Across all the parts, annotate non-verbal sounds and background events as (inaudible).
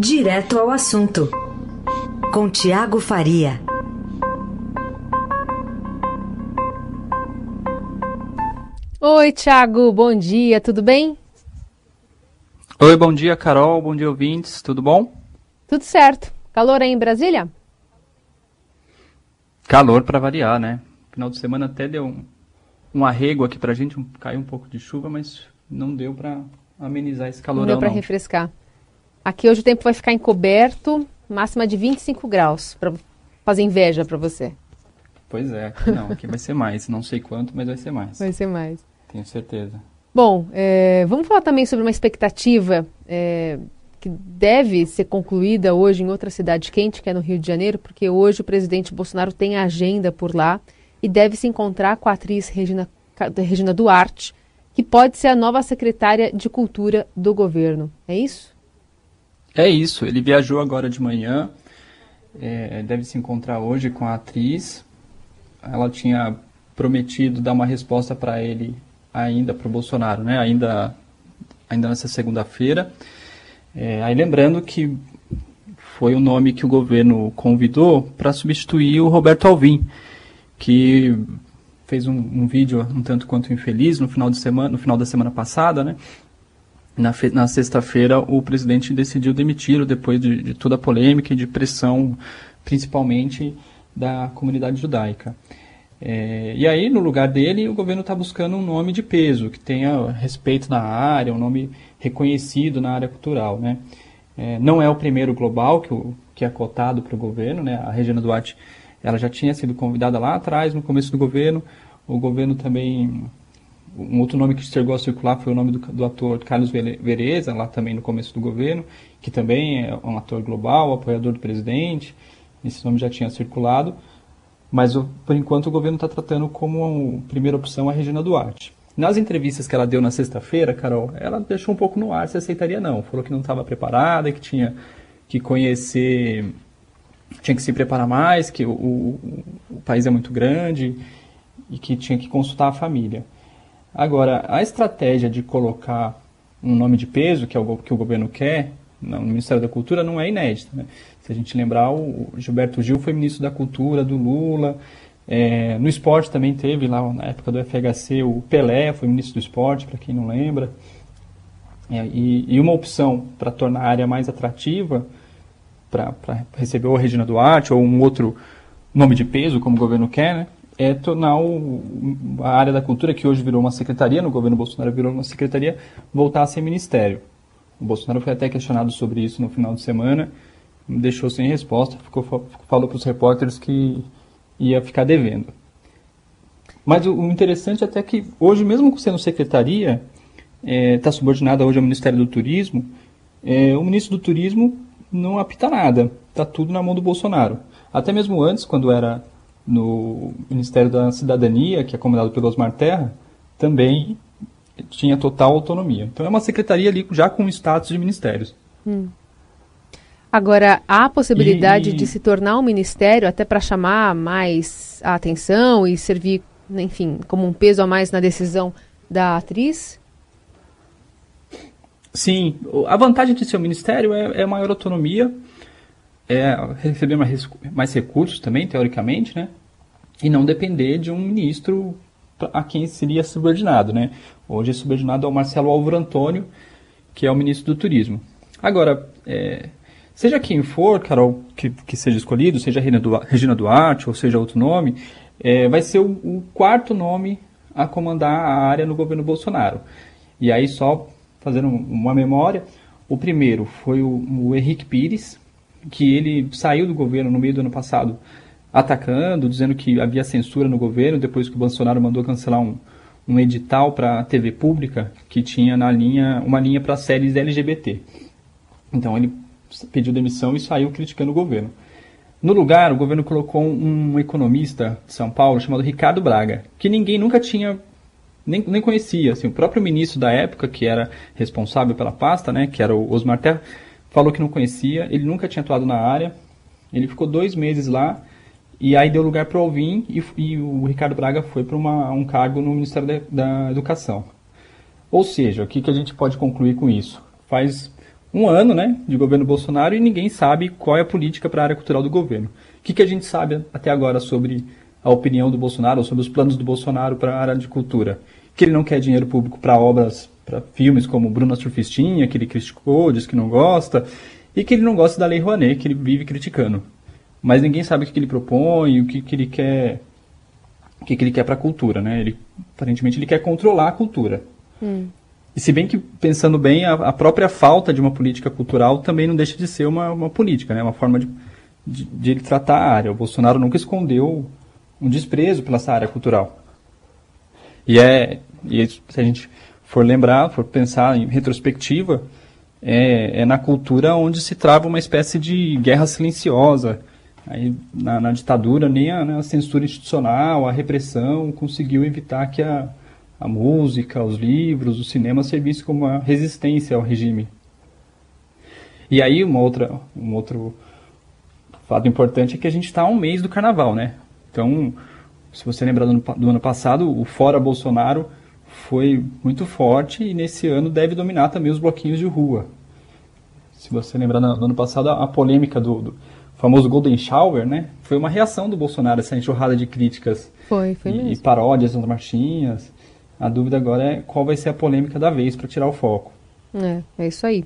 Direto ao assunto, com Tiago Faria. Oi, Tiago, bom dia, tudo bem? Oi, bom dia, Carol, bom dia, ouvintes, tudo bom? Tudo certo. Calor aí em Brasília? Calor para variar, né? Final de semana até deu um, um arrego aqui pra gente, um, caiu um pouco de chuva, mas não deu para amenizar esse calor. Não deu para refrescar. Aqui hoje o tempo vai ficar encoberto, máxima de 25 graus, para fazer inveja para você. Pois é, aqui não, aqui vai ser mais. Não sei quanto, mas vai ser mais. Vai ser mais. Tenho certeza. Bom, é, vamos falar também sobre uma expectativa é, que deve ser concluída hoje em outra cidade quente, que é no Rio de Janeiro, porque hoje o presidente Bolsonaro tem agenda por lá e deve se encontrar com a atriz Regina, Regina Duarte, que pode ser a nova secretária de Cultura do governo. É isso? É isso. Ele viajou agora de manhã, é, deve se encontrar hoje com a atriz. Ela tinha prometido dar uma resposta para ele ainda, para o Bolsonaro, né? ainda, ainda nessa segunda-feira. É, aí lembrando que foi o nome que o governo convidou para substituir o Roberto Alvim, que fez um, um, vídeo um tanto quanto infeliz no final de semana, no final da semana passada, né? Na, na sexta-feira, o presidente decidiu demitir depois de, de, toda a polêmica e de pressão, principalmente da comunidade judaica. É, e aí, no lugar dele, o governo está buscando um nome de peso, que tenha respeito na área, um nome reconhecido na área cultural. Né? É, não é o primeiro global que, que é cotado para o governo, né? a Regina Duarte ela já tinha sido convidada lá atrás, no começo do governo. O governo também. Um outro nome que chegou a circular foi o nome do, do ator Carlos Vereza, lá também no começo do governo, que também é um ator global, apoiador do presidente. Esse nome já tinha circulado. Mas, por enquanto, o governo está tratando como primeira opção a Regina Duarte. Nas entrevistas que ela deu na sexta-feira, Carol, ela deixou um pouco no ar se aceitaria não. Falou que não estava preparada, que tinha que conhecer tinha que se preparar mais, que o, o, o, país é muito grande e que tinha que consultar a família. Agora, a estratégia de colocar um nome de peso, que é o que o governo quer, no Ministério da Cultura, não é inédita. Né? Se a gente lembrar, o Gilberto Gil foi ministro da Cultura do Lula. É, no esporte também teve, lá na época do FHC, o Pelé foi ministro do esporte, para quem não lembra. É, e, e uma opção para tornar a área mais atrativa para receber ou a Regina Duarte ou um outro nome de peso, como o governo quer, né, é tornar o, a área da cultura, que hoje virou uma secretaria, no governo Bolsonaro virou uma secretaria, voltar a ser ministério. O Bolsonaro foi até questionado sobre isso no final de semana, deixou sem resposta, ficou, falou para os repórteres que ia ficar devendo. Mas o, interessante é até que hoje, mesmo sendo secretaria, está é, tá subordinada hoje ao Ministério do Turismo, é, o ministro do Turismo não apita nada. Está tudo na mão do Bolsonaro. Até mesmo antes, quando era no Ministério da Cidadania, que é comandado pelo Osmar Terra, também tinha total autonomia. Então é uma secretaria ali já com status de ministérios. Hum. Agora, há a possibilidade e... de se tornar um ministério até para chamar mais a atenção e servir, enfim, como um peso a mais na decisão da atriz? Sim, a vantagem de ser um ministério é, é maior autonomia, é receber mais, mais recursos também, teoricamente, né? E não depender de um ministro a quem seria subordinado, né? Hoje é subordinado ao Marcelo Álvaro Antônio, que é o ministro do Turismo. Agora, é, seja quem for, Carol, que, que seja escolhido, seja Regina Duarte ou seja outro nome, é, vai ser o, o quarto nome a comandar a área no governo Bolsonaro. E aí, só fazendo uma memória. O primeiro foi o, o Henrique Pires, que ele saiu do governo no meio do ano passado atacando, dizendo que havia censura no governo, depois que o Bolsonaro mandou cancelar um, um edital para a TV pública que tinha na linha uma linha para séries LGBT. Então ele pediu demissão e saiu criticando o governo. No lugar, o governo colocou um, economista de São Paulo chamado Ricardo Braga, que ninguém nunca tinha nem, nem conhecia. Assim, o próprio ministro da época, que era responsável pela pasta, né, que era o Osmar Terra, falou que não conhecia, ele nunca tinha atuado na área, ele ficou dois meses lá, e aí deu lugar para o Alvin, e, e, o Ricardo Braga foi para um cargo no Ministério da, da Educação. Ou seja, o que, que a gente pode concluir com isso? Faz um ano né, de governo Bolsonaro e ninguém sabe qual é a política para a área cultural do governo. O que, que a gente sabe até agora sobre a opinião do Bolsonaro, ou sobre os planos do Bolsonaro para a área de cultura? Que ele não quer dinheiro público para obras, para filmes como Bruna Surfistinha, que ele criticou, diz que não gosta, e que ele não gosta da Lei Rouanet, que ele vive criticando. Mas ninguém sabe o que, ele propõe, o que, que ele quer o que, que ele quer para a cultura, né? Ele, aparentemente ele quer controlar a cultura. Hum. E se bem que, pensando bem, a, a, própria falta de uma política cultural também não deixa de ser uma, uma política, né? Uma forma de, de, de ele tratar a área. O Bolsonaro nunca escondeu um desprezo pela essa área cultural. E é, e se a gente for lembrar, for pensar em retrospectiva, é, é na cultura onde se trava uma espécie de guerra silenciosa, Aí, na, na ditadura, nem a, né, a, censura institucional, a repressão conseguiu evitar que a, a música, os livros, o cinema servissem como uma resistência ao regime. E aí, uma outra, um outro fato importante é que a gente está a um mês do carnaval, né? Então, se você lembrar do, do ano passado, o Fora Bolsonaro foi muito forte e nesse ano deve dominar também os bloquinhos de rua. Se você lembrar no, no ano passado, a, polêmica do, do famoso Golden Shower, né? Foi uma reação do Bolsonaro, essa enxurrada de críticas. Foi, foi e, mesmo. E paródias nas marchinhas. A dúvida agora é qual vai ser a polêmica da vez para tirar o foco. É, é isso aí.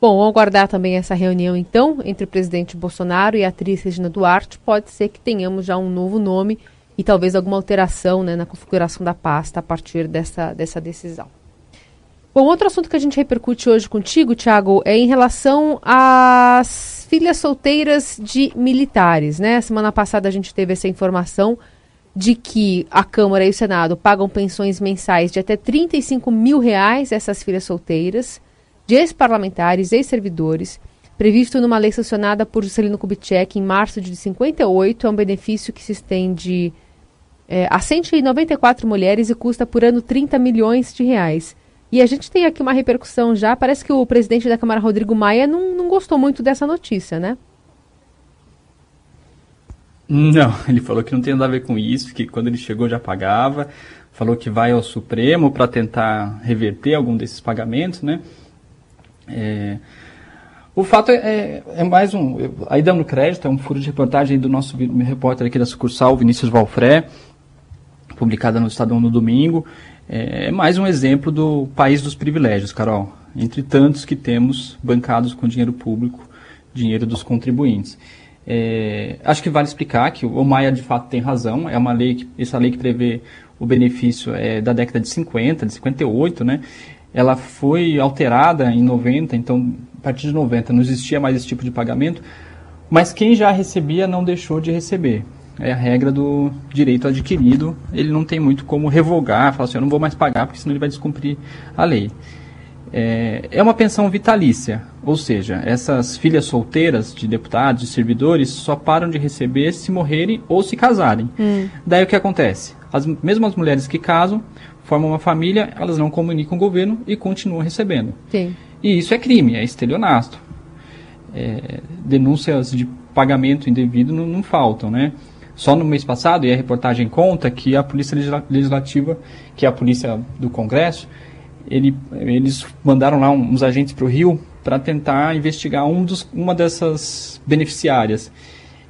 Bom, vamos aguardar também essa reunião, então, entre o presidente Bolsonaro e a atriz Regina Duarte. Pode ser que tenhamos já um novo nome e talvez alguma alteração né, na configuração da pasta a partir dessa, dessa decisão. Bom, outro assunto que a gente repercute hoje contigo, Tiago, é em relação às filhas solteiras de militares, né? Semana passada a gente teve essa informação de que a Câmara e o Senado pagam pensões mensais de até 35 mil reais essas filhas solteiras, de ex-parlamentares, ex-servidores, previsto numa lei sancionada por Juscelino Kubitschek em março de 58. É um benefício que se estende é, a 194 mulheres e custa por ano 30 milhões de reais. E a gente tem aqui uma repercussão já. Parece que o presidente da Câmara, Rodrigo Maia, não, não gostou muito dessa notícia, né? Não, (laughs) ele falou que não tem nada a ver com isso, que quando ele chegou já pagava. Falou que vai ao Supremo para tentar reverter algum desses pagamentos, né? É, o fato é, é, é, mais um. Aí dando crédito, é um furo de reportagem do nosso repórter aqui da sucursal, Vinícius Valfré, publicada no Estadão no domingo. É, é mais um exemplo do país dos privilégios, Carol, entre tantos que temos bancados com dinheiro público, dinheiro dos contribuintes. É, acho que vale explicar que o Maia de fato tem razão, é uma lei, que, essa lei que prevê o benefício é da década de 50, de 58, né? Ela foi alterada em 90, então a partir de 90 não existia mais esse tipo de pagamento, mas quem já recebia não deixou de receber é a regra do direito adquirido, ele não tem muito como revogar, falar assim, eu não vou mais pagar, porque senão ele vai descumprir a lei. É, é uma pensão vitalícia, ou seja, essas filhas solteiras de deputados, de servidores, só param de receber se morrerem ou se casarem. Hum. Daí o que acontece? As mesmas mulheres que casam, formam uma família, elas não comunicam o governo e continuam recebendo. Sim. E isso é crime, é estelionato. É, denúncias de pagamento indevido não, não faltam, né? Só no mês passado, e a reportagem conta que a Polícia Legislativa, que é a polícia do Congresso, ele, eles mandaram lá uns agentes para o Rio para tentar investigar um dos, uma dessas beneficiárias.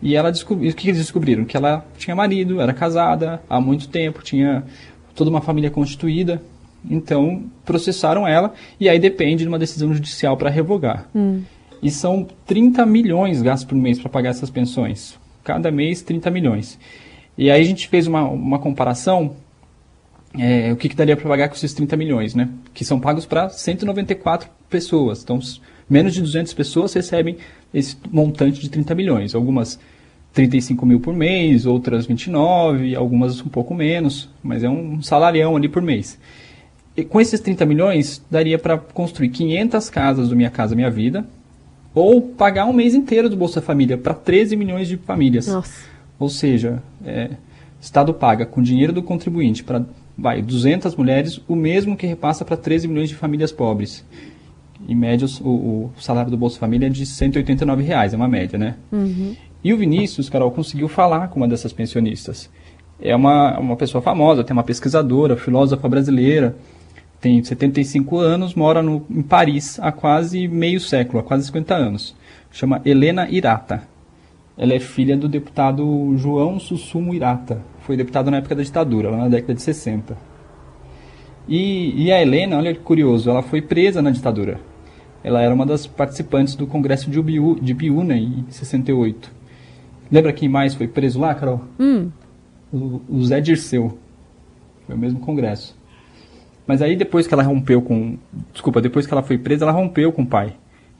E ela descobriu, o que eles descobriram? Que ela tinha marido, era casada há muito tempo, tinha toda uma família constituída. Então, processaram ela e aí depende de uma decisão judicial para revogar. Hum. E são 30 milhões gastos por mês para pagar essas pensões cada mês 30 milhões. E aí a gente fez uma, uma comparação, é, o que, que daria para pagar com esses 30 milhões, né? Que são pagos para 194 pessoas. Então, menos de 200 pessoas recebem esse montante de 30 milhões. Algumas 35 mil por mês, outras 29, algumas um pouco menos, mas é um salarião ali por mês. E com esses 30 milhões, daria para construir 500 casas do Minha Casa Minha Vida, ou pagar um mês inteiro do Bolsa Família para 13 milhões de famílias. Nossa. Ou seja, é, Estado paga com dinheiro do contribuinte para vai 200 mulheres o mesmo que repassa para 13 milhões de famílias pobres. Em média, o, o, salário do Bolsa Família é de 189 reais, é uma média, né? Uhum. E o Vinícius, Carol, conseguiu falar com uma dessas pensionistas. É uma, uma pessoa famosa, tem uma pesquisadora, filósofa brasileira, tem 75 anos, mora no, em Paris há quase meio século, há quase 50 anos. Chama Helena Irata. Ela é filha do deputado João Sussumo Irata. Foi deputado na época da ditadura, lá na década de 60. E, e a Helena, olha que curioso, ela foi presa na ditadura. Ela era uma das participantes do Congresso de, Ubiú, de Biúna em 68. Lembra quem mais foi preso lá, Carol? Hum. O, o Zé Dirceu. Foi o mesmo congresso. Mas aí depois que ela rompeu com. Desculpa, depois que ela foi presa, ela rompeu com o pai.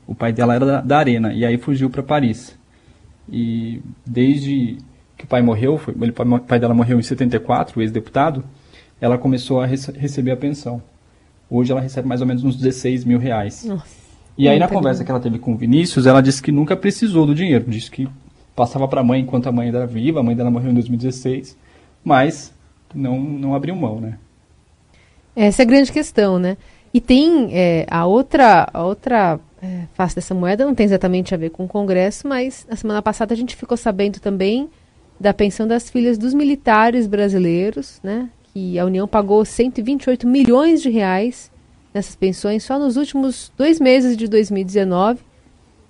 O pai dela era da, da Arena. E aí fugiu para Paris. E desde que o pai morreu, foi, o pai dela morreu em 74, o ex-deputado, ela começou a rece receber a pensão. Hoje ela recebe mais ou menos uns 16 mil reais. Nossa. E aí na conversa que ela teve com o Vinícius, ela disse que nunca precisou do dinheiro. Disse que passava para a mãe enquanto a mãe era viva, a mãe dela morreu em 2016, mas não, não abriu mão, né? Essa é a grande questão, né? E tem é, a outra, a outra é, face dessa moeda, não tem exatamente a ver com o Congresso, mas na semana passada a gente ficou sabendo também da pensão das filhas dos militares brasileiros, né? Que a União pagou 128 milhões de reais nessas pensões só nos últimos dois meses de 2019.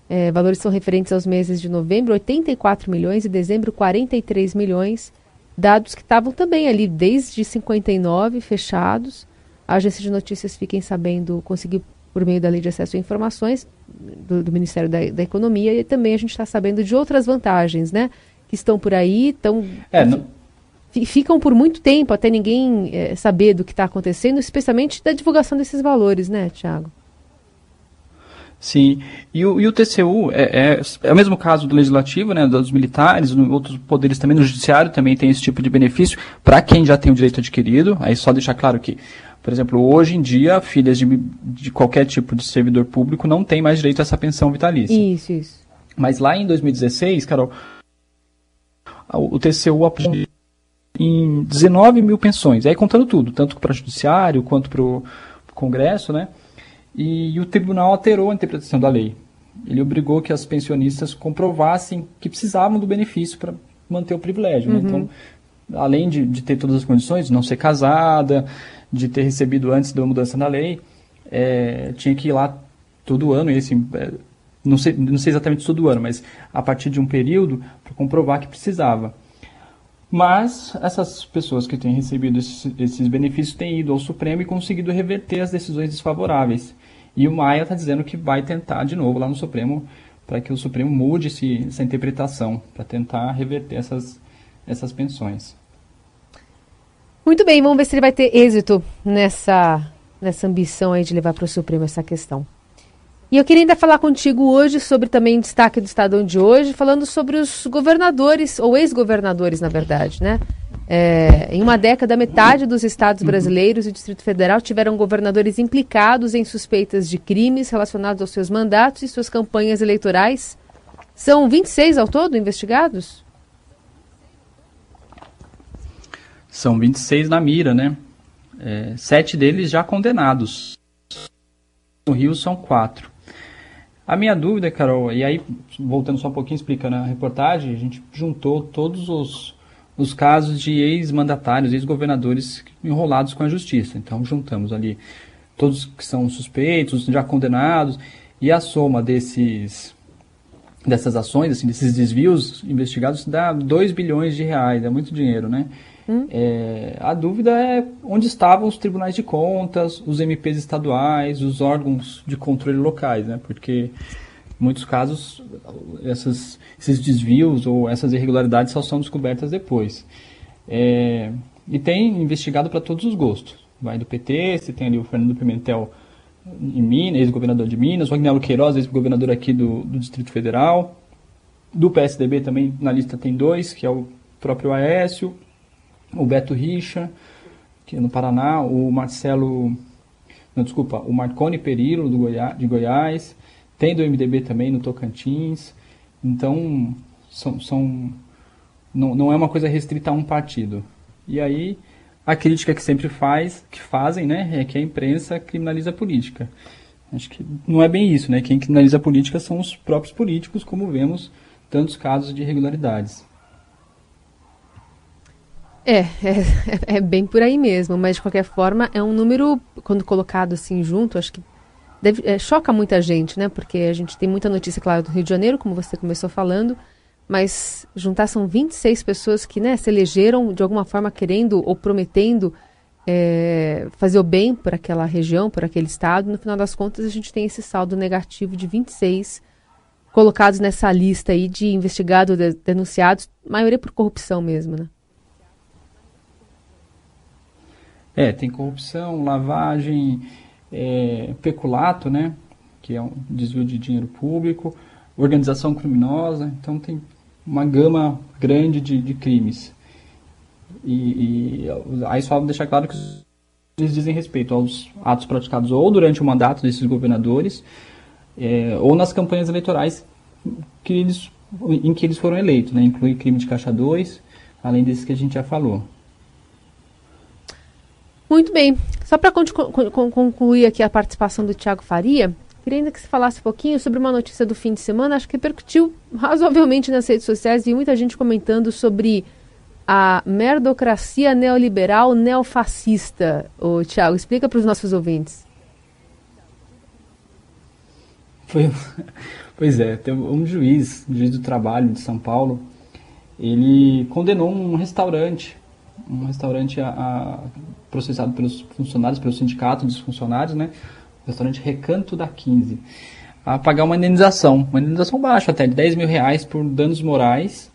É, valores são referentes aos meses de novembro, 84 milhões, e dezembro, 43 milhões. Dados que estavam também ali desde 59 fechados a agência de notícias Fiquem Sabendo conseguiu, por meio da Lei de Acesso a Informações do, do Ministério da, da, Economia, e também a gente está sabendo de outras vantagens, né? Que estão por aí, estão. É, não... Ficam por muito tempo até ninguém é, saber do que está acontecendo, especialmente da divulgação desses valores, né, Tiago? Sim, e o, e o TCU é, é, é, o mesmo caso do legislativo, né, dos militares, no, outros poderes também, no judiciário também tem esse tipo de benefício para quem já tem o direito adquirido. Aí só deixar claro que por exemplo, hoje em dia, filhas de, de qualquer tipo de servidor público não têm mais direito a essa pensão vitalícia. Isso, isso. Mas lá em 2016, Carol, o TCU apoiou em 19 mil pensões, aí contando tudo, tanto para o judiciário quanto para o Congresso, né? E, e, o tribunal alterou a interpretação da lei. Ele obrigou que as pensionistas comprovassem que precisavam do benefício para manter o privilégio. Né? Uhum. Né? Então, além de, de, ter todas as condições, de não ser casada, de ter recebido antes da mudança na lei, é, tinha que ir lá todo ano, e assim, é, não, sei, não sei exatamente todo ano, mas a partir de um período, para comprovar que precisava. Mas essas pessoas que têm recebido esses, esses, benefícios têm ido ao Supremo e conseguido reverter as decisões desfavoráveis. E o Maia está dizendo que vai tentar de novo lá no Supremo para que o Supremo mude esse, essa interpretação, para tentar reverter essas, essas pensões. Muito bem, vamos ver se ele vai ter êxito nessa, nessa ambição aí de levar para o Supremo essa questão. E eu queria ainda falar contigo hoje sobre também destaque do Estadão de hoje, falando sobre os governadores, ou ex-governadores, na verdade, né? É, em uma década, metade dos estados brasileiros e o Distrito Federal tiveram governadores implicados em suspeitas de crimes relacionados aos seus mandatos e suas campanhas eleitorais. São 26 ao todo investigados? São 26 na mira, né? É, sete deles já condenados. No Rio são quatro. A minha dúvida, Carol, e aí, voltando só um pouquinho, explicando a reportagem, a gente juntou todos os, os casos de ex-mandatários, ex-governadores enrolados com a justiça. Então, juntamos ali todos que são suspeitos, já condenados, e a soma desses dessas ações, assim, desses desvios investigados, dá 2 bilhões de reais, é muito dinheiro, né? Hum? É, a dúvida é onde estavam os tribunais de contas, os MPs estaduais, os órgãos de controle locais, né? Porque em muitos casos essas, esses desvios ou essas irregularidades só são descobertas depois. É, e tem investigado para todos os gostos. Vai do PT, você tem ali o Fernando Pimentel em Minas, ex-governador de Minas, o Agnello Queiroz, ex-governador aqui do, do Distrito Federal. Do PSDB também na lista tem dois, que é o próprio Aécio, o Beto Richa, que é no Paraná, o Marcelo, não, desculpa, o Marconi Perillo do Goiás, de Goiás, tem do MDB também no Tocantins. Então, são, são não, não é uma coisa restrita a um partido. E aí, a crítica que sempre faz, que fazem, né, é que a imprensa criminaliza a política. Acho que não é bem isso, né? Quem criminaliza a política são os próprios políticos, como vemos tantos casos de irregularidades. É, é, (laughs) é, bem por aí mesmo, mas de qualquer forma é um número, quando colocado assim junto, acho que deve, é, choca muita gente, né? Porque a gente tem muita notícia, claro, do Rio de Janeiro, como você começou falando, mas juntar são 26 pessoas que né, se elegeram de alguma forma querendo ou prometendo é, fazer o bem por aquela região, por aquele estado. No final das contas, a gente tem esse saldo negativo de 26 colocados nessa lista aí de investigados, de, denunciados, maioria por corrupção mesmo, né? É, tem corrupção, lavagem, é, peculato, né? Que é um desvio de dinheiro público, organização criminosa, então tem uma gama grande de, de crimes. E, e aí só deixar claro que eles dizem respeito aos atos praticados ou durante o mandato desses governadores, é, ou nas campanhas eleitorais que eles, em que eles foram eleitos, né? inclui crime de caixa 2, além desses que a gente já falou. Muito bem. Só para concluir aqui a participação do Tiago Faria, queria ainda que se falasse um pouquinho sobre uma notícia do fim de semana, acho que repercutiu (laughs) razoavelmente nas redes sociais e muita gente comentando sobre a merdocracia neoliberal neofascista. O Tiago, explica para os nossos ouvintes. Foi, (laughs) pois é, tem um juiz, um juiz do trabalho de São Paulo, ele condenou um restaurante, um restaurante a, a, processado pelos funcionários, pelo sindicato dos funcionários, né? Restaurante Recanto da 15, a pagar uma indenização, uma indenização baixa até, de 10 mil reais por danos morais,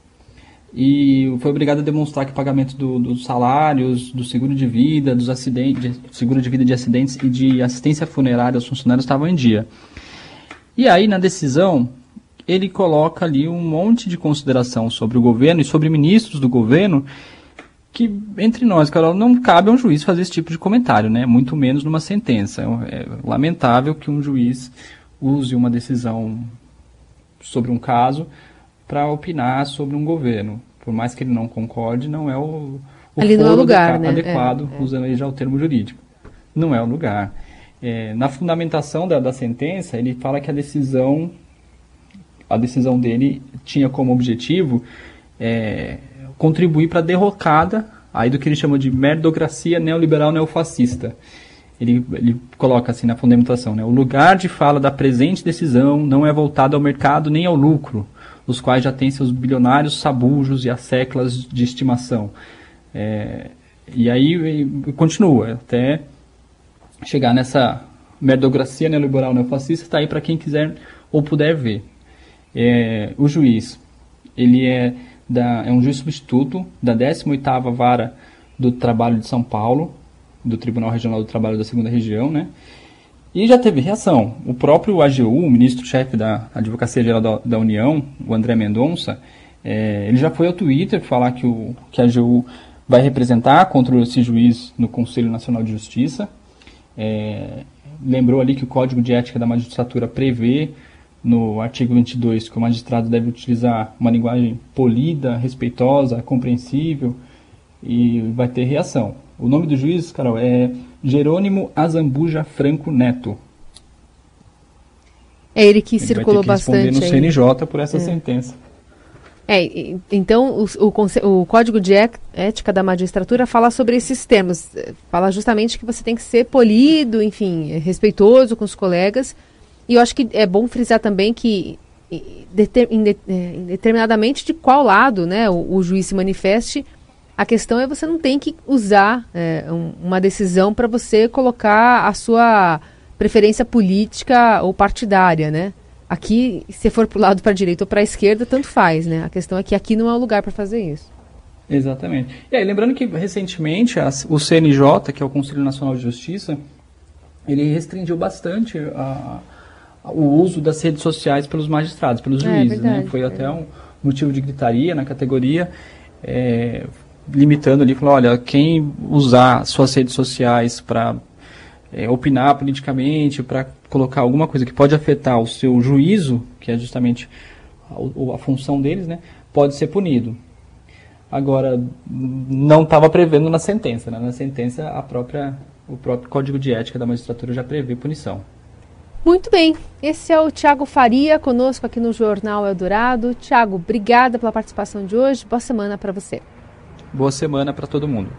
e foi obrigado a demonstrar que o pagamento do, dos salários, do seguro de vida, dos acidentes, seguro de vida de acidentes e de assistência funerária aos funcionários estavam em dia. E aí, na decisão, ele coloca ali um monte de consideração sobre o governo e sobre ministros do governo que, entre nós, Carol, não cabe a um juiz fazer esse tipo de comentário, né? Muito menos numa sentença. É, é lamentável que um juiz use uma decisão sobre um caso para opinar sobre um governo. Por mais que ele não concorde, não é o, o Ali é o lugar, né? adequado, é, é. usando aí já o termo jurídico. Não é o lugar. É, na fundamentação da, da sentença, ele fala que a decisão, a decisão dele tinha como objetivo é, contribuir para a derrocada aí do que ele chamou de merdocracia neoliberal neofascista. Ele, ele coloca assim na fundamentação, né, o lugar de fala da presente decisão não é voltado ao mercado nem ao lucro, os quais já têm seus bilionários sabujos e as seclas de estimação. É, e aí continua até chegar nessa merdocracia neoliberal neofascista, está aí para quem quiser ou puder ver. É, o juiz, ele é, da, é um juiz substituto da 18ª Vara do Trabalho de São Paulo, do Tribunal Regional do Trabalho da Segunda Região, né? E já teve reação. O próprio AGU, o ministro-chefe da Advocacia Geral da, da, União, o André Mendonça, é, ele já foi ao Twitter falar que, o, que a AGU vai representar contra esse juiz no Conselho Nacional de Justiça. É, lembrou ali que o Código de Ética da Magistratura prevê no artigo 22 que o magistrado deve utilizar uma linguagem polida, respeitosa, compreensível e vai ter reação. O nome do juiz, Carol, é Jerônimo Azambuja Franco Neto. É ele que ele circulou vai ter que bastante. no CNJ por essa é. sentença. É, então o, o, o, Código de Ética da Magistratura fala sobre esses termos. Fala justamente que você tem que ser polido, enfim, respeitoso com os colegas. E eu acho que é bom frisar também que, é, indeterminadamente de qual lado né, o, o juiz se manifeste, a questão é você não tem que usar é, um, uma decisão para você colocar a sua preferência política ou partidária, né? Aqui, se for para o lado para a direita ou para a esquerda, tanto faz, né? A questão é que aqui não é o lugar para fazer isso. Exatamente. E aí, lembrando que recentemente a, o CNJ, que é o Conselho Nacional de Justiça, ele restringiu bastante a, o uso das redes sociais pelos magistrados, pelos é, juízes. É, verdade, né? Foi é. até um motivo de gritaria na categoria. É, limitando ali, falou, olha, quem usar suas redes sociais para é, opinar politicamente, para colocar alguma coisa que pode afetar o seu juízo, que é justamente a, a função deles, né, pode ser punido. Agora, não estava prevendo na sentença. Né? Na sentença, a própria, o próprio Código de Ética da Magistratura já prevê punição. Muito bem, esse é o Tiago Faria, conosco aqui no Jornal Eldorado. Tiago, obrigada pela participação de hoje. Boa semana para você. Boa semana para todo mundo.